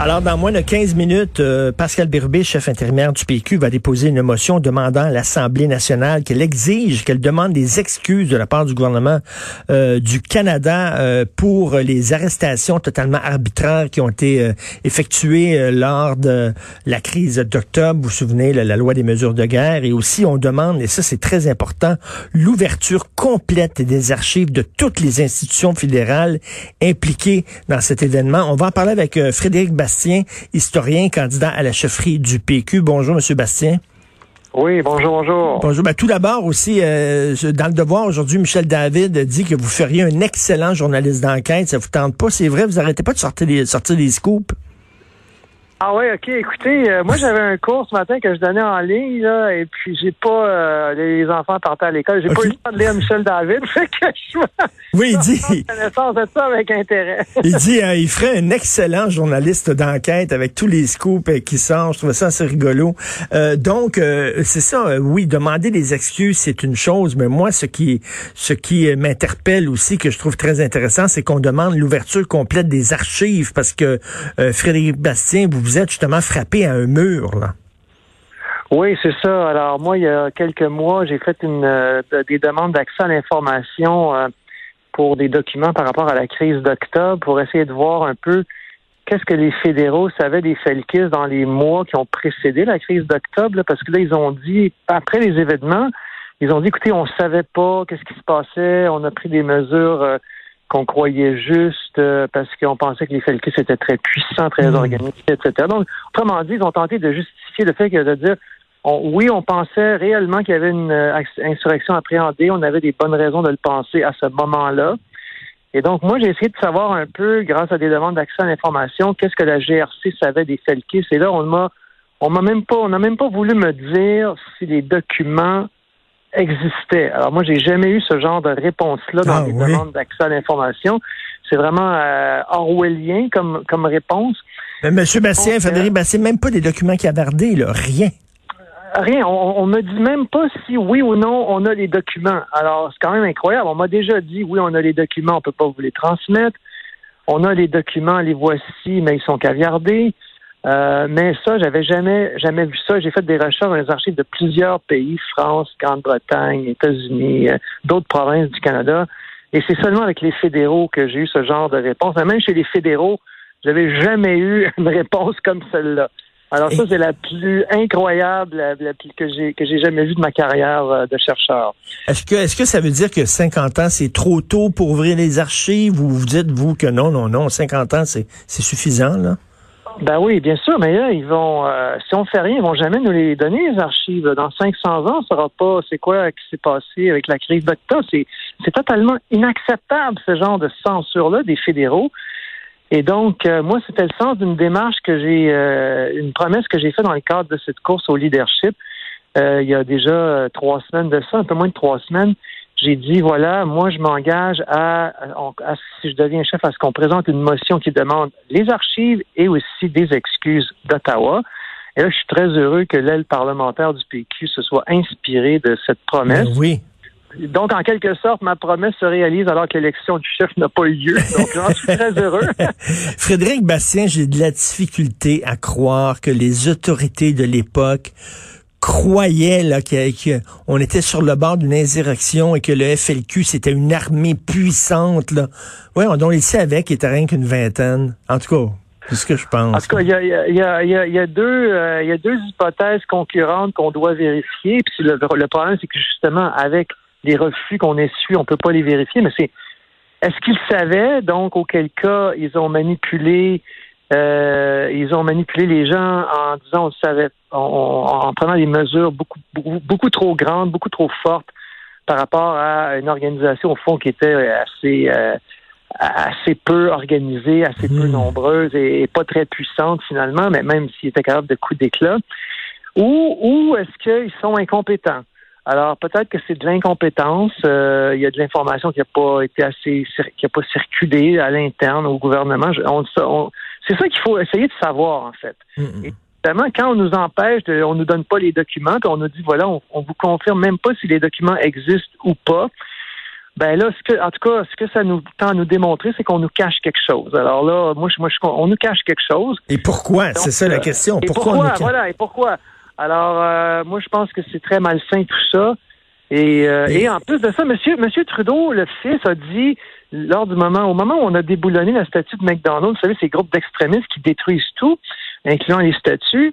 Alors, dans moins de 15 minutes, euh, Pascal Birbé, chef intérimaire du PQ, va déposer une motion demandant à l'Assemblée nationale qu'elle exige, qu'elle demande des excuses de la part du gouvernement euh, du Canada euh, pour les arrestations totalement arbitraires qui ont été effectuées lors de la crise d'octobre. Vous vous souvenez, la, loi des mesures de guerre. Et aussi, on demande, et ça c'est très important, l'ouverture complète des archives de toutes les institutions fédérales impliquées dans cet événement. On va en parler avec Frédéric historien, candidat à la chefferie du PQ. Bonjour, Monsieur Bastien. Oui, bonjour, bonjour. Bonjour. Ben, tout d'abord aussi, euh, dans le devoir aujourd'hui, Michel David dit que vous feriez un excellent journaliste d'enquête. Ça vous tente pas, c'est vrai? Vous arrêtez pas de sortir des, sortir des scoops? Ah oui, ok. Écoutez, euh, moi j'avais un cours ce matin que je donnais en ligne là, et puis j'ai pas euh, les enfants partaient à l'école, j'ai pas eu le temps de lire Michel David, fait que je Oui, il dit, prends connaissance de ça avec intérêt. il dit, euh, il ferait un excellent journaliste d'enquête avec tous les scoops euh, qui sortent. Je trouvais ça assez rigolo. Euh, donc, euh, c'est ça. oui, demander des excuses, c'est une chose, mais moi, ce qui, ce qui m'interpelle aussi, que je trouve très intéressant, c'est qu'on demande l'ouverture complète des archives, parce que euh, Frédéric Bastien, vous vous êtes justement frappé à un mur, là. Oui, c'est ça. Alors moi, il y a quelques mois, j'ai fait une euh, des demandes d'accès à l'information euh, pour des documents par rapport à la crise d'octobre pour essayer de voir un peu qu'est-ce que les fédéraux savaient des Felkis dans les mois qui ont précédé la crise d'octobre, parce que là, ils ont dit, après les événements, ils ont dit, écoutez, on savait pas qu'est-ce qui se passait, on a pris des mesures euh, qu'on croyait justes euh, parce qu'on pensait que les Felkis étaient très puissants, très Mm. organisés, etc. Donc, autrement dit, ils ont tenté de justifier le fait que de dire, on- oui, on pensait réellement qu'il y avait une euh, insurrection appréhendée, on avait des bonnes raisons de le penser à ce moment-là. Et donc, moi, j'ai essayé de savoir un peu, grâce à des demandes d'accès à l'information, qu'est-ce que la GRC savait des Felkis. Et là, on m'a, on m'a même pas, on n'a même pas voulu me dire si les documents existaient. Alors, moi, j'ai jamais eu ce genre de réponse-là dans Ah, les oui. demandes d'accès à l'information. C'est vraiment euh, orwellien comme, comme réponse. Mais Monsieur Bastien, euh, Frédéric Bastien, même pas des documents qui avardés, là, rien. Rien. On, on me dit même pas si oui ou non on a les documents. Alors, c'est quand même incroyable. On m'a déjà dit oui, on a les documents, on peut pas vous les transmettre. On a les documents, les voici, mais ils sont caviardés. Euh, mais ça, j'avais jamais, jamais vu ça. J'ai fait des recherches dans les archives de plusieurs pays, France, Grande-Bretagne, États-Unis, euh, d'autres provinces du Canada. Et c'est seulement avec les fédéraux que j'ai eu ce genre de réponse. Mais Même chez les fédéraux, j'avais jamais eu une réponse comme celle-là. Alors ça, c'est la plus incroyable la, la plus- que j'ai que j'ai jamais vue de ma carrière euh, de chercheur. Est-ce que, est-ce que ça veut dire que 50 ans, c'est trop tôt pour ouvrir les archives ou vous dites, vous, que non, non, non, 50 ans, c'est, c'est suffisant, là? Ben oui, bien sûr, mais là, ils vont, euh, si on fait rien, ils vont jamais nous les donner, les archives. Dans 500 ans, on ne saura pas c'est quoi qui s'est passé avec la crise d'octobre. C'est, c'est totalement inacceptable, ce genre de censure-là des fédéraux. Et donc, euh, moi, c'était le sens d'une démarche que j'ai, euh, une promesse que j'ai faite dans le cadre de cette course au leadership. Euh, il y a déjà euh, trois semaines de ça, un peu moins de trois semaines. J'ai dit, voilà, moi, je m'engage à, à- à- si je deviens chef, à ce qu'on présente une motion qui demande les archives et aussi des excuses d'Ottawa. Et là, je suis très heureux que l'aile parlementaire du PQ se soit inspirée de cette promesse. Ben oui. Donc, en quelque sorte, ma promesse se réalise alors que l'élection du chef n'a pas eu lieu. Donc, j'en suis très heureux. Frédéric Bastien, j'ai de la difficulté à croire que les autorités de l'époque que- qu'on était sur le bord d'une insurrection et que le FLQ c'était une armée puissante là. Ouais, on donc ils savaient qu'il était rien qu'une vingtaine. En tout cas, c'est ce que je pense. En tout cas, il y a, deux, hypothèses concurrentes qu'on doit vérifier. Puis le, le problème, c'est que justement, avec les refus qu'on essuie, on peut pas les vérifier. Mais c'est est-ce qu'ils savaient donc auquel cas ils ont manipulé, euh, ils ont manipulé les gens en disant on le savait, en, en- en prenant des mesures beaucoup, beaucoup, beaucoup trop grandes, beaucoup trop fortes par rapport à une organisation au fond qui était assez euh, assez peu organisée, assez peu Mhm. nombreuse et, et pas très puissante finalement, mais même s'ils étaient capables de coups d'éclat. Ou, ou est-ce qu'ils sont incompétents? Alors peut-être que c'est de l'incompétence. euh, il y a de l'information qui n'a pas été assez, qui a pas circulé à l'interne au gouvernement. Je- on- on- c'est ça qu'il faut essayer de savoir en fait. Mm, mm. Évidemment, quand on nous empêche, de, on nous donne pas les documents, puis on nous dit voilà, on, on vous confirme même pas si les documents existent ou pas. Ben là, ce que, en tout cas, ce que ça nous tend à nous démontrer, c'est qu'on nous cache quelque chose. Alors là, moi, je, moi, je, on nous cache quelque chose. Et pourquoi? C'est ça la euh, question. Et pourquoi, pourquoi, on nous... voilà, et pourquoi? Alors, euh, moi, je pense que c'est très malsain tout ça. Et, euh, Et- en plus de ça, Monsieur, Monsieur Trudeau, le fils, a dit lors du moment, au moment où on a déboulonné la statue de McDonald's, vous savez, ces groupes d'extrémistes qui détruisent tout, incluant les statues.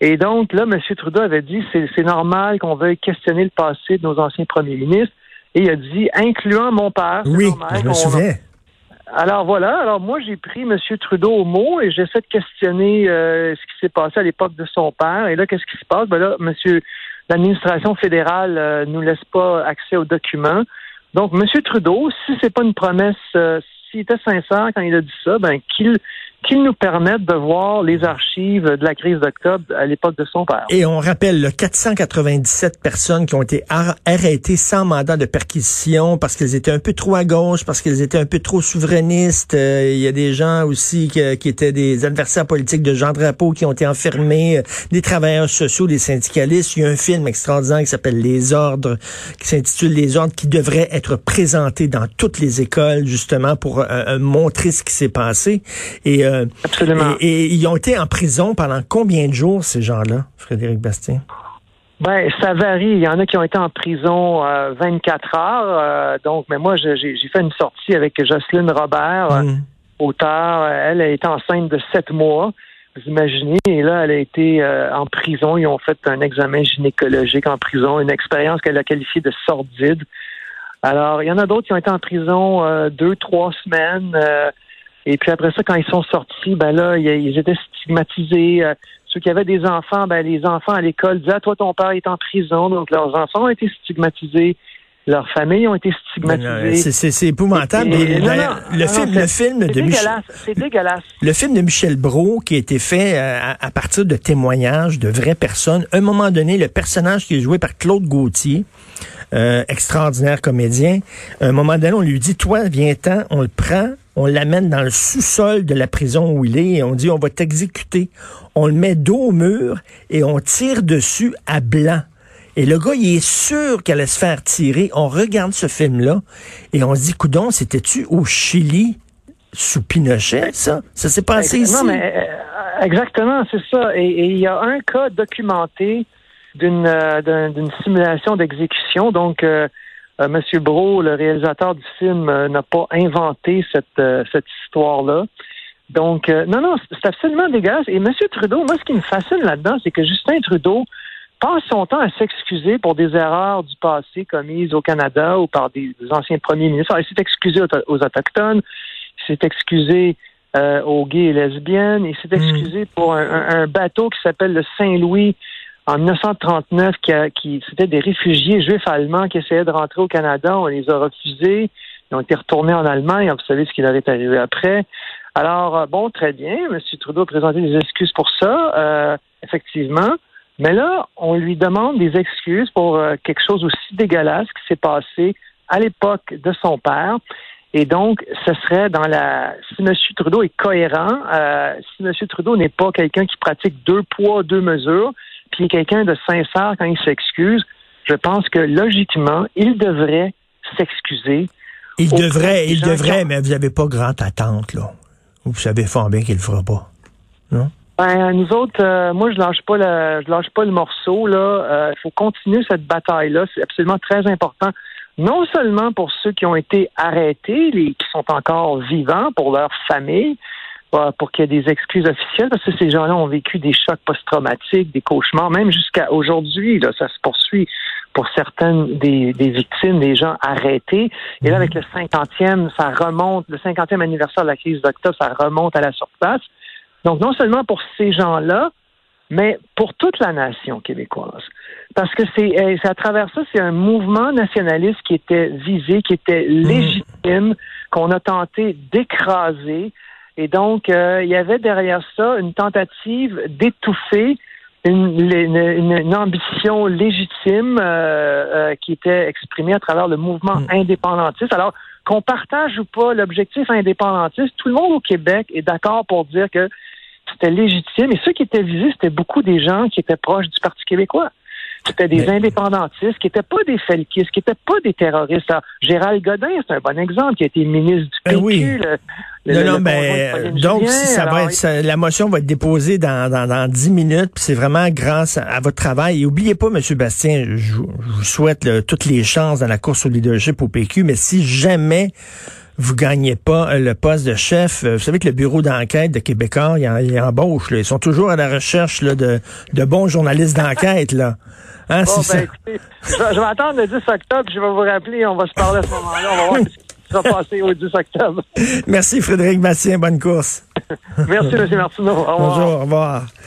Et donc, là, M. Trudeau avait dit c'est normal qu'on veuille questionner le passé de nos anciens premiers ministres. Et il a dit, incluant mon père. c'est Oui, normal je me souviens. alors voilà, alors moi j'ai pris M. Trudeau au mot et j'essaie de questionner euh, ce qui s'est passé à l'époque de son père. Et là, qu'est-ce qui se passe? Ben là, monsieur, l'administration fédérale euh, nous laisse pas accès aux documents. Donc, M. Trudeau, si c'est pas une promesse, euh, s'il était sincère quand il a dit ça, ben qu'il qu'il nous permette de voir les archives de la crise d'octobre à l'époque de son père. Et on rappelle le 497 personnes qui ont été ar- arrêtées sans mandat de perquisition parce qu'elles étaient un peu trop à gauche, parce qu'elles étaient un peu trop souverainistes. Euh, Il y a des gens aussi qui étaient des adversaires politiques de Jean Drapeau qui ont été enfermés, euh, des travailleurs sociaux, des syndicalistes. Il y a un film extraordinaire qui s'appelle Les Ordres, qui s'intitule Les Ordres, qui devrait être présenté dans toutes les écoles justement pour euh, montrer ce qui s'est passé. Et, Absolument. et, et ils ont été en prison pendant combien de jours, ces gens-là, Frédéric Bastien? Ben, ça varie. Il y en a qui ont été en prison euh, 24 heures. euh, donc, mais moi, j'ai fait une sortie avec Jocelyne Robert, euh, Mm. auteur. Elle a été enceinte de sept mois. Vous imaginez, et là, elle a été euh, en prison. Ils ont fait un examen gynécologique en prison, une expérience qu'elle a qualifiée de sordide. Alors, il y en a d'autres qui ont été en prison euh, deux, trois semaines. Et puis après ça, quand ils sont sortis, ben là, ils, étaient stigmatisés. euh, ceux qui avaient des enfants, ben les enfants à l'école disaient, ah, toi, ton père est en prison. Donc, leurs enfants ont été stigmatisés. Leurs familles ont été stigmatisées. C'est épouvantable. Et- non, non, le, non, film, le film de Michel, dégueulasse. C'est dégueulasse. le film de Michel Brault qui a été fait euh, à, à partir de témoignages de vraies personnes. À un moment donné, le personnage qui est joué par Claude Gauthier, euh, extraordinaire comédien, à un moment donné, on lui dit, toi, viens-t'en, on le prend, on l'amène dans le sous-sol de la prison où il est et on dit, on va t'exécuter. On le met dos au mur et on tire dessus à blanc. Et le gars, il est sûr qu'elle allait se faire tirer. On regarde ce film-là et on se dit, coudon, c'était-tu au Chili sous Pinochet, ça? Ça s'est passé ici? Non, mais euh, exactement, c'est ça. Et il y a un cas documenté d'une euh, d'un- d'une simulation d'exécution. Donc, euh, euh, Monsieur Bro, le réalisateur du film, n'a pas inventé cette cette histoire-là. Donc, non, non, c'est absolument dégueulasse. Et Monsieur Trudeau, moi, ce qui me fascine là-dedans, c'est que Justin Trudeau passe son temps à s'excuser pour des erreurs du passé commises au Canada ou par des, anciens premiers ministres. Alors, il s'est excusé aux, aux Autochtones, il s'est excusé euh, aux gays et lesbiennes, il s'est excusé pour un bateau qui s'appelle le Saint-Louis en 1939, qui, qui c'était des réfugiés juifs allemands qui essayaient de rentrer au Canada. On les a refusés. Ils ont été retournés en Allemagne. Vous savez ce qui leur est arrivé après. Alors, euh, bon, très bien. M. Trudeau a présenté des excuses pour ça, euh, effectivement. Mais là, on lui demande des excuses pour euh, quelque chose aussi dégueulasse qui s'est passé à l'époque de son père. Et donc, ce serait dans la. Si M. Trudeau est cohérent, euh, si M. Trudeau n'est pas quelqu'un qui pratique deux poids, deux mesures, est quelqu'un de sincère quand il s'excuse, je pense que logiquement, il devrait s'excuser. Il devrait, il qui devrait, mais vous n'avez pas grande attente, là. Vous savez fort bien qu'il le fera pas. Non? Ben, nous autres, euh, moi, je lâche pas le, je lâche pas le morceau. Là, il faut continuer cette bataille-là. C'est absolument très important. Non seulement pour ceux qui ont été arrêtés, les qui sont encore vivants, pour leur famille, pour qu'il y ait des excuses officielles, parce que ces gens-là ont vécu des chocs post-traumatiques, des cauchemars, même jusqu'à aujourd'hui. Là, ça se poursuit pour certaines des, des victimes, des gens arrêtés. Et là, avec le 50e, ça remonte, le 50e anniversaire de la crise d'octobre, ça remonte à la surface. Donc, non seulement pour ces gens-là, mais pour toute la nation québécoise. Parce que c'est c'est à travers ça, c'est un mouvement nationaliste qui était visé, qui était légitime, qu'on a tenté d'écraser. Et donc, euh, il y avait derrière ça une tentative d'étouffer une, une, une- une ambition légitime euh, euh, qui était exprimée à travers le mouvement Mm. indépendantiste. Alors, qu'on partage ou pas l'objectif indépendantiste, tout le monde au Québec est d'accord pour dire que c'était légitime. Et ceux qui étaient visés, c'était beaucoup des gens qui étaient proches du Parti québécois. C'était des indépendantistes qui n'étaient pas des felkistes, qui n'étaient pas des terroristes. Gérald Godin, c'est un bon exemple, qui a été ministre du PQ. Ben oui. non, non, mais donc ça va être, la motion va être déposée dans, dans, dans 10 minutes, c'est vraiment grâce à, votre travail. Et oubliez pas, M. Bastien, je, vous souhaite toutes les chances dans la course au leadership au PQ, mais si jamais vous gagnez pas euh, le poste de chef. Euh, vous savez que le bureau d'enquête de Québécois, il, embauche. Là. Ils sont toujours à la recherche là, de, de bons journalistes d'enquête. là. Hein, bon, ben, écoutez, je, vais attendre le 10 octobre, je vais vous rappeler, on va se parler à ce moment-là, on va voir ce qui sera passé au 10 octobre. Merci Frédéric Bastien, bonne course. Merci, M. Martineau. Bonjour, au revoir.